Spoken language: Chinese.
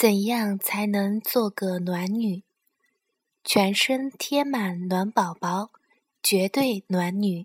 怎样才能做个暖女？全身贴满暖宝宝绝对暖女。